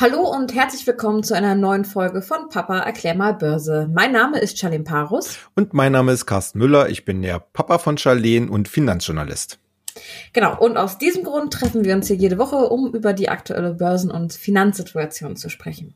Hallo und herzlich willkommen zu einer neuen Folge von Papa erklär mal Börse. Mein Name ist Charlene Parus. Und mein Name ist Carsten Müller. Ich bin der Papa von Charlene und Finanzjournalist. Genau, und aus diesem Grund treffen wir uns hier jede Woche, um über die aktuelle Börsen- und Finanzsituation zu sprechen.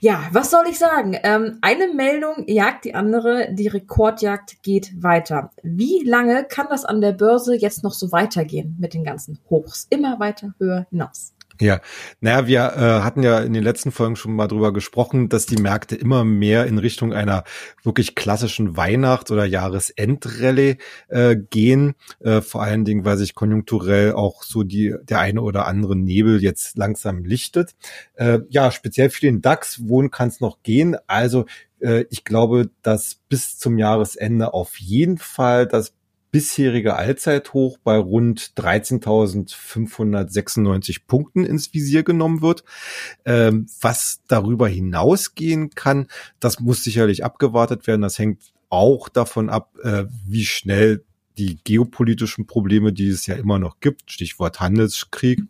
Ja, was soll ich sagen? Ähm, eine Meldung jagt die andere, die Rekordjagd geht weiter. Wie lange kann das an der Börse jetzt noch so weitergehen mit den ganzen Hochs? Immer weiter höher hinaus. Ja, naja, wir äh, hatten ja in den letzten Folgen schon mal drüber gesprochen, dass die Märkte immer mehr in Richtung einer wirklich klassischen Weihnachts- oder Jahresendrallye äh, gehen. Äh, vor allen Dingen, weil sich konjunkturell auch so die der eine oder andere Nebel jetzt langsam lichtet. Äh, ja, speziell für den DAX, wohin kann es noch gehen? Also äh, ich glaube, dass bis zum Jahresende auf jeden Fall das bisherige Allzeithoch bei rund 13.596 Punkten ins Visier genommen wird. Ähm, was darüber hinausgehen kann, das muss sicherlich abgewartet werden. Das hängt auch davon ab, äh, wie schnell die geopolitischen Probleme, die es ja immer noch gibt, Stichwort Handelskrieg,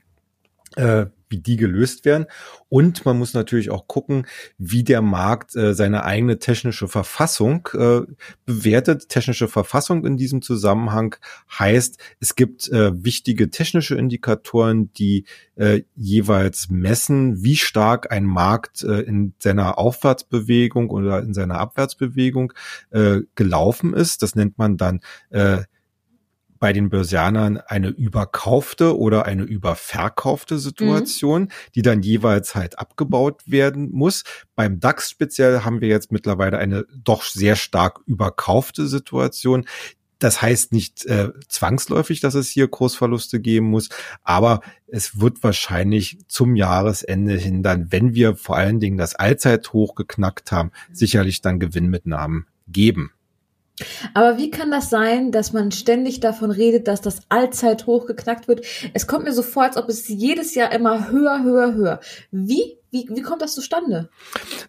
äh, wie die gelöst werden. Und man muss natürlich auch gucken, wie der Markt äh, seine eigene technische Verfassung äh, bewertet. Technische Verfassung in diesem Zusammenhang heißt, es gibt äh, wichtige technische Indikatoren, die äh, jeweils messen, wie stark ein Markt äh, in seiner Aufwärtsbewegung oder in seiner Abwärtsbewegung äh, gelaufen ist. Das nennt man dann äh, bei den Börsianern eine überkaufte oder eine überverkaufte Situation, mhm. die dann jeweils halt abgebaut werden muss. Beim DAX speziell haben wir jetzt mittlerweile eine doch sehr stark überkaufte Situation. Das heißt nicht äh, zwangsläufig, dass es hier Kursverluste geben muss, aber es wird wahrscheinlich zum Jahresende hin dann, wenn wir vor allen Dingen das Allzeithoch geknackt haben, sicherlich dann Gewinnmitnahmen geben. Aber wie kann das sein, dass man ständig davon redet, dass das Allzeithoch geknackt wird? Es kommt mir so vor, als ob es jedes Jahr immer höher, höher, höher. Wie wie, wie kommt das zustande?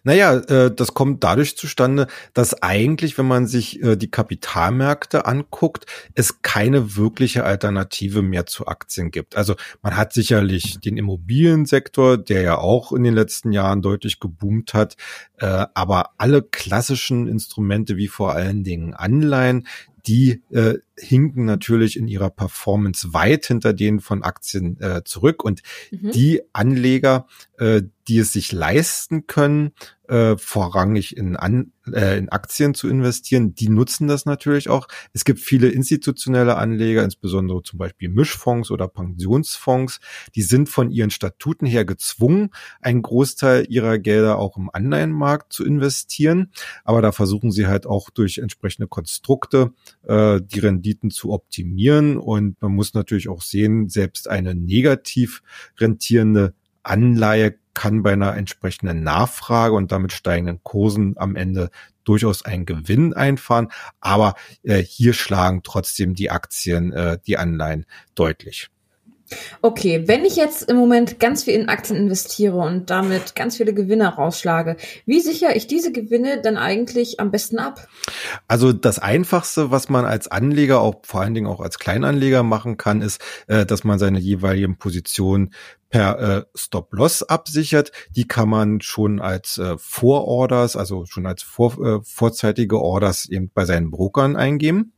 Naja, äh, das kommt dadurch zustande, dass eigentlich, wenn man sich äh, die Kapitalmärkte anguckt, es keine wirkliche Alternative mehr zu Aktien gibt. Also man hat sicherlich den Immobiliensektor, der ja auch in den letzten Jahren deutlich geboomt hat, äh, aber alle klassischen Instrumente wie vor allen Dingen Anleihen, die äh, hinken natürlich in ihrer Performance weit hinter denen von Aktien äh, zurück. Und mhm. die Anleger, äh, die es sich leisten können, äh, vorrangig in, An äh, in Aktien zu investieren, die nutzen das natürlich auch. Es gibt viele institutionelle Anleger, insbesondere zum Beispiel Mischfonds oder Pensionsfonds, die sind von ihren Statuten her gezwungen, einen Großteil ihrer Gelder auch im Anleihenmarkt zu investieren. Aber da versuchen sie halt auch durch entsprechende Konstrukte äh, die Renditen zu optimieren. Und man muss natürlich auch sehen, selbst eine negativ rentierende Anleihe kann bei einer entsprechenden Nachfrage und damit steigenden Kursen am Ende durchaus einen Gewinn einfahren. Aber äh, hier schlagen trotzdem die Aktien äh, die Anleihen deutlich. Okay, wenn ich jetzt im Moment ganz viel in Aktien investiere und damit ganz viele Gewinne rausschlage, wie sichere ich diese Gewinne dann eigentlich am besten ab? Also das Einfachste, was man als Anleger, auch vor allen Dingen auch als Kleinanleger machen kann, ist, äh, dass man seine jeweiligen Positionen per äh, Stop-Loss absichert. Die kann man schon als äh, Vororders, also schon als vor, vorzeitige Orders eben bei seinen Brokern eingeben.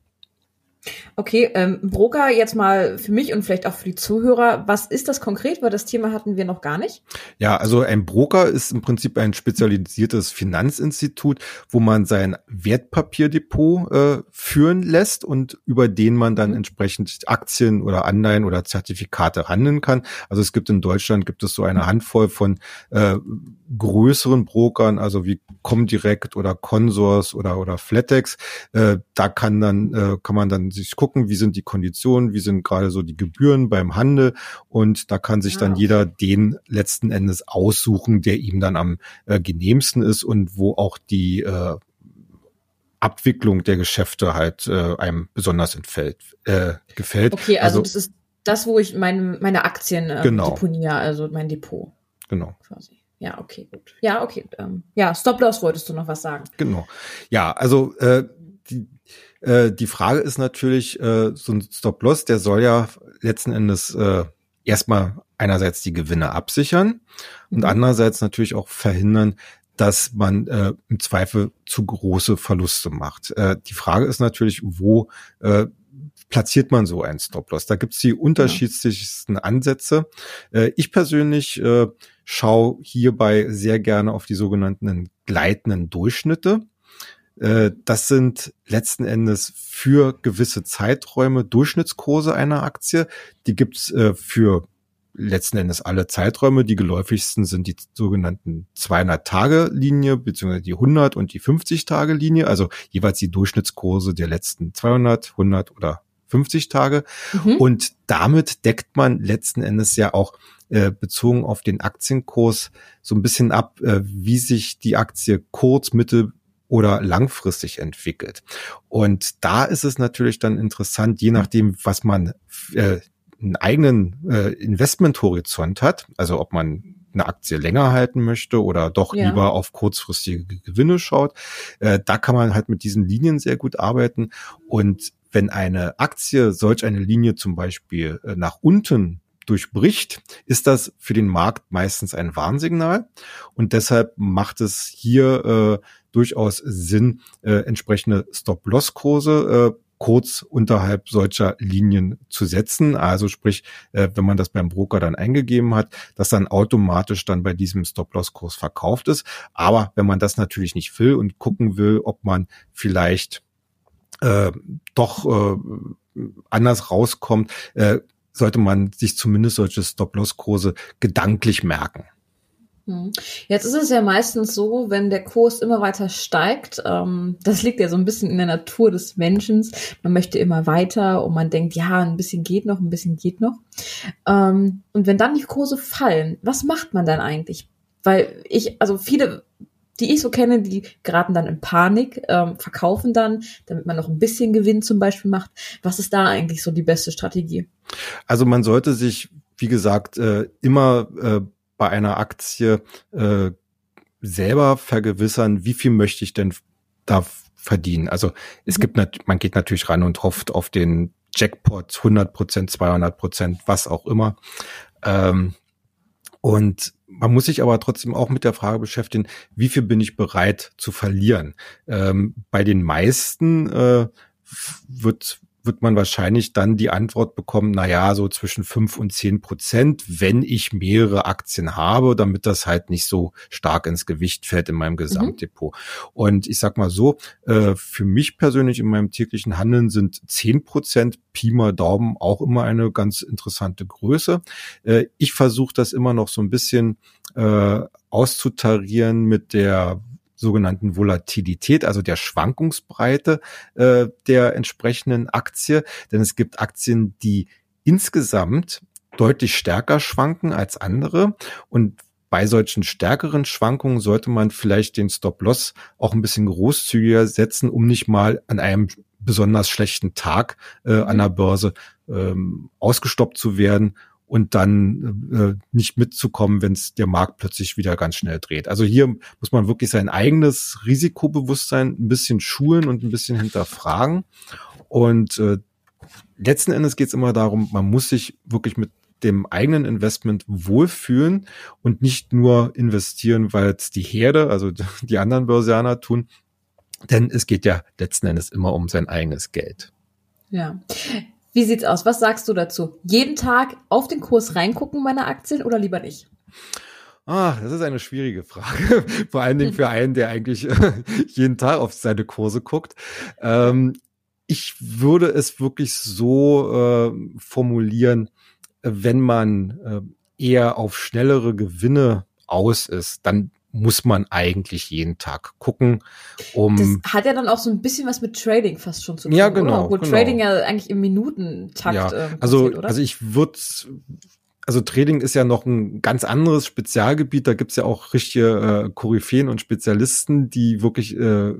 Okay, ähm, Broker jetzt mal für mich und vielleicht auch für die Zuhörer, was ist das konkret? Weil das Thema hatten wir noch gar nicht. Ja, also ein Broker ist im Prinzip ein spezialisiertes Finanzinstitut, wo man sein Wertpapierdepot äh, führen lässt und über den man dann mhm. entsprechend Aktien oder Anleihen oder Zertifikate handeln kann. Also es gibt in Deutschland gibt es so eine Handvoll von äh, größeren Brokern, also wie Comdirect oder Consors oder oder Flatex. Äh, da kann dann äh, kann man dann sich gucken, wie sind die Konditionen, wie sind gerade so die Gebühren beim Handel und da kann sich dann ah, jeder den letzten Endes aussuchen, der ihm dann am äh, genehmsten ist und wo auch die äh, Abwicklung der Geschäfte halt äh, einem besonders entfällt, äh, gefällt. Okay, also, also das ist das, wo ich meine, meine Aktien äh, genau. deponiere, also mein Depot. Genau. Quasi. Ja, okay, gut. Ja, okay. Ähm, ja, Stop-Loss wolltest du noch was sagen. Genau. Ja, also äh, die, äh, die Frage ist natürlich, äh, so ein Stop-Loss, der soll ja letzten Endes äh, erstmal einerseits die Gewinne absichern und mhm. andererseits natürlich auch verhindern, dass man äh, im Zweifel zu große Verluste macht. Äh, die Frage ist natürlich, wo äh, platziert man so einen Stop-Loss? Da gibt's die unterschiedlichsten Ansätze. Äh, ich persönlich äh, schaue hierbei sehr gerne auf die sogenannten gleitenden Durchschnitte. Äh, das sind letzten Endes für gewisse Zeiträume Durchschnittskurse einer Aktie. Die gibt's äh, für letzten Endes alle Zeiträume. Die geläufigsten sind die sogenannten 200-Tage-Linie beziehungsweise die 100 und die 50-Tage-Linie, also jeweils die Durchschnittskurse der letzten 200, 100 oder 50 Tage. Mhm. Und damit deckt man letzten Endes ja auch äh, bezogen auf den Aktienkurs so ein bisschen ab, äh, wie sich die Aktie kurz, mittel oder langfristig entwickelt. Und da ist es natürlich dann interessant, je nachdem, was man äh, einen eigenen äh, Investmenthorizont hat, also ob man eine Aktie länger halten möchte oder doch ja. lieber auf kurzfristige Gewinne schaut, äh, da kann man halt mit diesen Linien sehr gut arbeiten. Und wenn eine Aktie solch eine Linie zum Beispiel äh, nach unten durchbricht, ist das für den Markt meistens ein Warnsignal. Und deshalb macht es hier äh, durchaus Sinn, äh, entsprechende Stop-Loss-Kurse äh, kurz unterhalb solcher Linien zu setzen. Also sprich, äh, wenn man das beim Broker dann eingegeben hat, dass dann automatisch dann bei diesem Stop-Loss-Kurs verkauft ist. Aber wenn man das natürlich nicht will und gucken will, ob man vielleicht äh, doch äh, anders rauskommt, äh, sollte man sich zumindest solche Stop-Loss-Kurse gedanklich merken. Hm. Jetzt ist es ja meistens so, wenn der Kurs immer weiter steigt, ähm, das liegt ja so ein bisschen in der Natur des Menschen. Man möchte immer weiter und man denkt, ja, ein bisschen geht noch, ein bisschen geht noch. Ähm, und wenn dann die Kurse fallen, was macht man dann eigentlich? Weil ich, also viele, die ich so kenne, die geraten dann in Panik, ähm, verkaufen dann, damit man noch ein bisschen Gewinn zum Beispiel macht. Was ist da eigentlich so die beste Strategie? Also man sollte sich, wie gesagt, äh, immer äh, bei einer Aktie äh, selber vergewissern, wie viel möchte ich denn da verdienen. Also es gibt, man geht natürlich ran und hofft auf den Jackpot 100 Prozent, 200 Prozent, was auch immer. Ähm, und man muss sich aber trotzdem auch mit der Frage beschäftigen, wie viel bin ich bereit zu verlieren? Ähm, bei den meisten äh, wird wird man wahrscheinlich dann die Antwort bekommen, na ja, so zwischen fünf und zehn Prozent, wenn ich mehrere Aktien habe, damit das halt nicht so stark ins Gewicht fällt in meinem Gesamtdepot. Mhm. Und ich sag mal so, äh, für mich persönlich in meinem täglichen Handeln sind zehn Prozent Pi mal Daumen auch immer eine ganz interessante Größe. Äh, ich versuche das immer noch so ein bisschen äh, auszutarieren mit der sogenannten Volatilität, also der Schwankungsbreite äh, der entsprechenden Aktie. Denn es gibt Aktien, die insgesamt deutlich stärker schwanken als andere. Und bei solchen stärkeren Schwankungen sollte man vielleicht den Stop-Loss auch ein bisschen großzügiger setzen, um nicht mal an einem besonders schlechten Tag äh, an der Börse ähm, ausgestoppt zu werden und dann äh, nicht mitzukommen, wenn es der Markt plötzlich wieder ganz schnell dreht. Also hier muss man wirklich sein eigenes Risikobewusstsein ein bisschen schulen und ein bisschen hinterfragen. Und äh, letzten Endes geht es immer darum, man muss sich wirklich mit dem eigenen Investment wohlfühlen und nicht nur investieren, weil es die Herde, also die anderen Börsianer tun. Denn es geht ja letzten Endes immer um sein eigenes Geld. Ja. Wie sieht's aus? Was sagst du dazu? Jeden Tag auf den Kurs reingucken meiner Aktien oder lieber nicht? Ah, das ist eine schwierige Frage. Vor allen Dingen für einen, der eigentlich jeden Tag auf seine Kurse guckt. Ähm, ich würde es wirklich so äh, formulieren, wenn man äh, eher auf schnellere Gewinne aus ist, dann muss man eigentlich jeden Tag gucken, um. Das hat ja dann auch so ein bisschen was mit Trading fast schon zu tun. Ja, genau. Obwohl genau. Trading ja eigentlich im Minutentakt. Ja, äh, also, oder? also ich würde also Trading ist ja noch ein ganz anderes Spezialgebiet. Da gibt's ja auch richtige äh, Koryphäen und Spezialisten, die wirklich äh,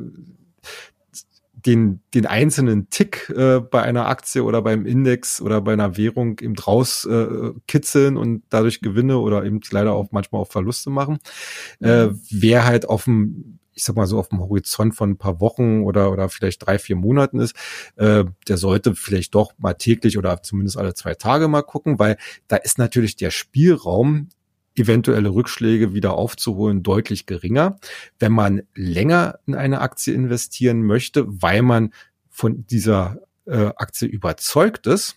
den, den einzelnen Tick äh, bei einer Aktie oder beim Index oder bei einer Währung eben draus äh, kitzeln und dadurch Gewinne oder eben leider auch manchmal auch Verluste machen. Äh, wer halt auf dem ich sag mal so auf dem Horizont von ein paar Wochen oder, oder vielleicht drei, vier Monaten ist, äh, der sollte vielleicht doch mal täglich oder zumindest alle zwei Tage mal gucken, weil da ist natürlich der Spielraum eventuelle Rückschläge wieder aufzuholen deutlich geringer. Wenn man länger in eine Aktie investieren möchte, weil man von dieser äh, Aktie überzeugt ist,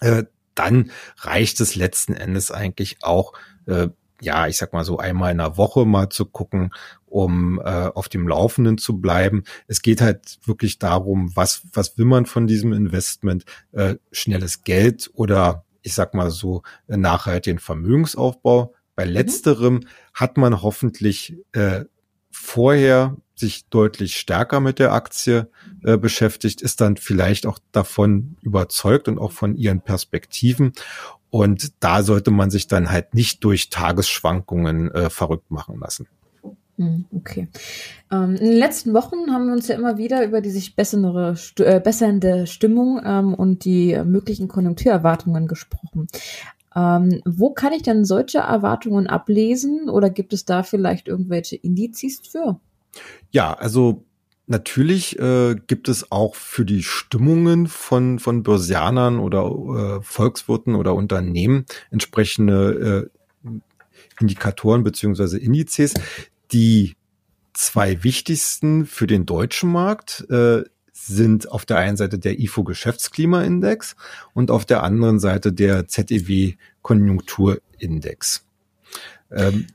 äh, dann reicht es letzten Endes eigentlich auch, äh, ja, ich sag mal so einmal in der Woche mal zu gucken, um äh, auf dem Laufenden zu bleiben. Es geht halt wirklich darum, was, was will man von diesem Investment? Äh, schnelles Geld oder ich sag mal so nachhaltigen Vermögensaufbau. Bei mhm. letzterem mhm. hat man hoffentlich äh, vorher sich deutlich stärker mit der Aktie äh, beschäftigt, ist dann vielleicht auch davon überzeugt und auch von ihren Perspektiven. Und da sollte man sich dann halt nicht durch Tagesschwankungen äh, verrückt machen lassen. Hm, okay. Ähm, in den letzten Wochen haben wir uns ja immer wieder über die sich bessere, äh, bessernde Stimmung ähm, und die möglichen Konjunkturerwartungen gesprochen. Ähm, wo kann ich denn solche Erwartungen ablesen oder gibt es da vielleicht irgendwelche Indizes für? Ja, also natürlich äh, gibt es auch für die Stimmungen von, von Börsianern oder äh, Volkswirten oder Unternehmen entsprechende äh, Indikatoren beziehungsweise Indizes. Die zwei wichtigsten für den deutschen Markt äh, sind auf der einen Seite der IFO Geschäftsklimaindex und auf der anderen Seite der ZEW Konjunkturindex. Ähm,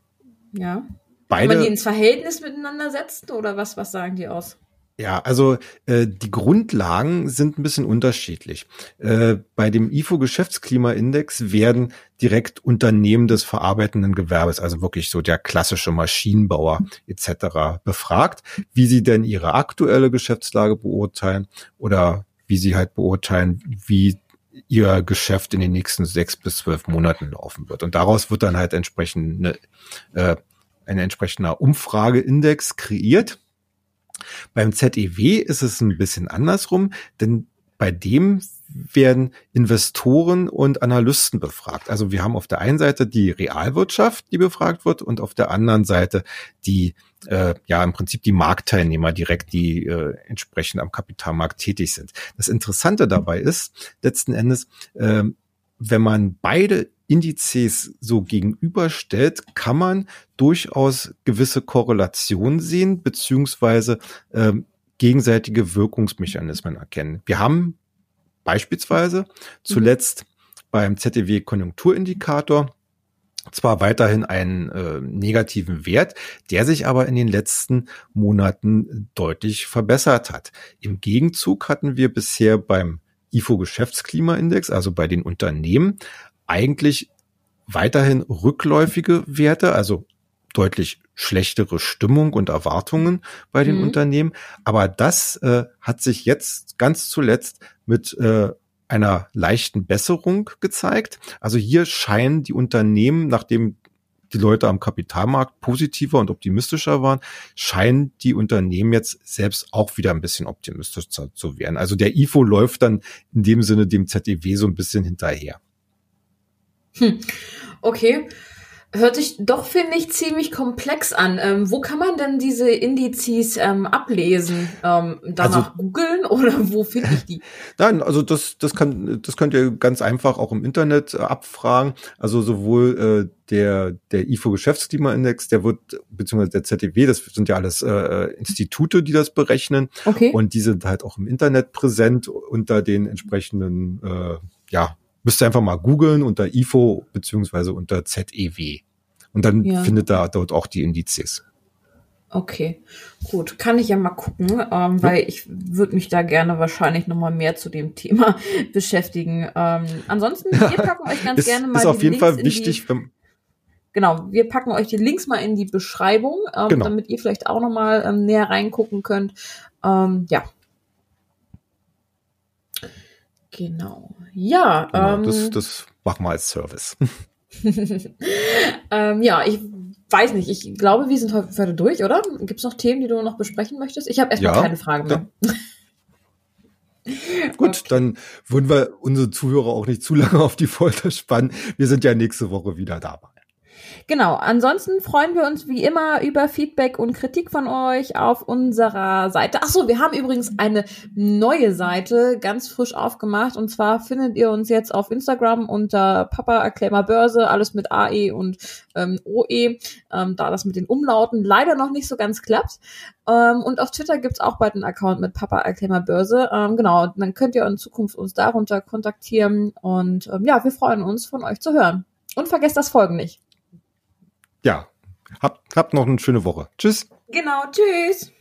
ja. Beide, Kann man die ins Verhältnis miteinander setzen oder was, was sagen die aus? Ja, also äh, die Grundlagen sind ein bisschen unterschiedlich. Äh, bei dem IFO Geschäftsklimaindex werden direkt Unternehmen des verarbeitenden Gewerbes, also wirklich so der klassische Maschinenbauer etc. befragt, wie sie denn ihre aktuelle Geschäftslage beurteilen oder wie sie halt beurteilen, wie ihr Geschäft in den nächsten sechs bis zwölf Monaten laufen wird. Und daraus wird dann halt entsprechend eine, äh, ein entsprechender Umfrageindex kreiert. Beim ZEW ist es ein bisschen andersrum, denn bei dem werden Investoren und Analysten befragt. Also wir haben auf der einen Seite die Realwirtschaft, die befragt wird, und auf der anderen Seite die, äh, ja, im Prinzip die Marktteilnehmer direkt, die äh, entsprechend am Kapitalmarkt tätig sind. Das Interessante dabei ist, letzten Endes, äh, wenn man beide Indizes so gegenüberstellt, kann man durchaus gewisse Korrelationen sehen, beziehungsweise äh, gegenseitige Wirkungsmechanismen erkennen. Wir haben beispielsweise zuletzt beim ZDW Konjunkturindikator zwar weiterhin einen äh, negativen Wert, der sich aber in den letzten Monaten deutlich verbessert hat. Im Gegenzug hatten wir bisher beim IFO Geschäftsklimaindex, also bei den Unternehmen, eigentlich weiterhin rückläufige Werte, also deutlich schlechtere Stimmung und Erwartungen bei den mhm. Unternehmen. Aber das äh, hat sich jetzt ganz zuletzt mit äh, einer leichten Besserung gezeigt. Also hier scheinen die Unternehmen, nachdem die Leute am Kapitalmarkt positiver und optimistischer waren, scheinen die Unternehmen jetzt selbst auch wieder ein bisschen optimistischer zu werden. Also der IFO läuft dann in dem Sinne dem ZEW so ein bisschen hinterher. Hm. Okay. Hört sich doch, finde ich, ziemlich komplex an. Ähm, wo kann man denn diese Indizes ähm, ablesen? Ähm, danach also, googeln oder wo finde ich die? Nein, also das, das kann, das könnt ihr ganz einfach auch im Internet äh, abfragen. Also sowohl äh, der, der IFO Geschäftsklimaindex, der wird, beziehungsweise der ZDW, das sind ja alles äh, Institute, die das berechnen. Okay. Und die sind halt auch im Internet präsent unter den entsprechenden, äh, ja, Müsst ihr einfach mal googeln unter IFO beziehungsweise unter ZEW. Und dann ja. findet da dort auch die Indizes. Okay, gut, kann ich ja mal gucken, ähm, ja. weil ich würde mich da gerne wahrscheinlich noch mal mehr zu dem Thema beschäftigen. Ähm, ansonsten, wir packen euch ganz ist, gerne mal ist auf jeden Links Fall wichtig. Die, genau, wir packen euch die Links mal in die Beschreibung, ähm, genau. damit ihr vielleicht auch noch mal ähm, näher reingucken könnt. Ähm, ja, Genau. Ja. Genau, ähm, das, das machen wir als Service. ähm, ja, ich weiß nicht. Ich glaube, wir sind heute durch, oder? Gibt es noch Themen, die du noch besprechen möchtest? Ich habe erstmal ja, keine Fragen mehr. Gut, okay. dann würden wir unsere Zuhörer auch nicht zu lange auf die Folter spannen. Wir sind ja nächste Woche wieder dabei. Genau, ansonsten freuen wir uns wie immer über Feedback und Kritik von euch auf unserer Seite. Ach so, wir haben übrigens eine neue Seite ganz frisch aufgemacht und zwar findet ihr uns jetzt auf Instagram unter Papa Erklär Börse, alles mit AE und ähm, OE, ähm, da das mit den Umlauten leider noch nicht so ganz klappt. Ähm, und auf Twitter gibt's auch bald einen Account mit Papa Erklär Börse. Ähm, genau, dann könnt ihr in Zukunft uns darunter kontaktieren und ähm, ja, wir freuen uns von euch zu hören. Und vergesst das Folgen nicht ja, habt, habt noch eine schöne Woche. Tschüss. Genau, tschüss.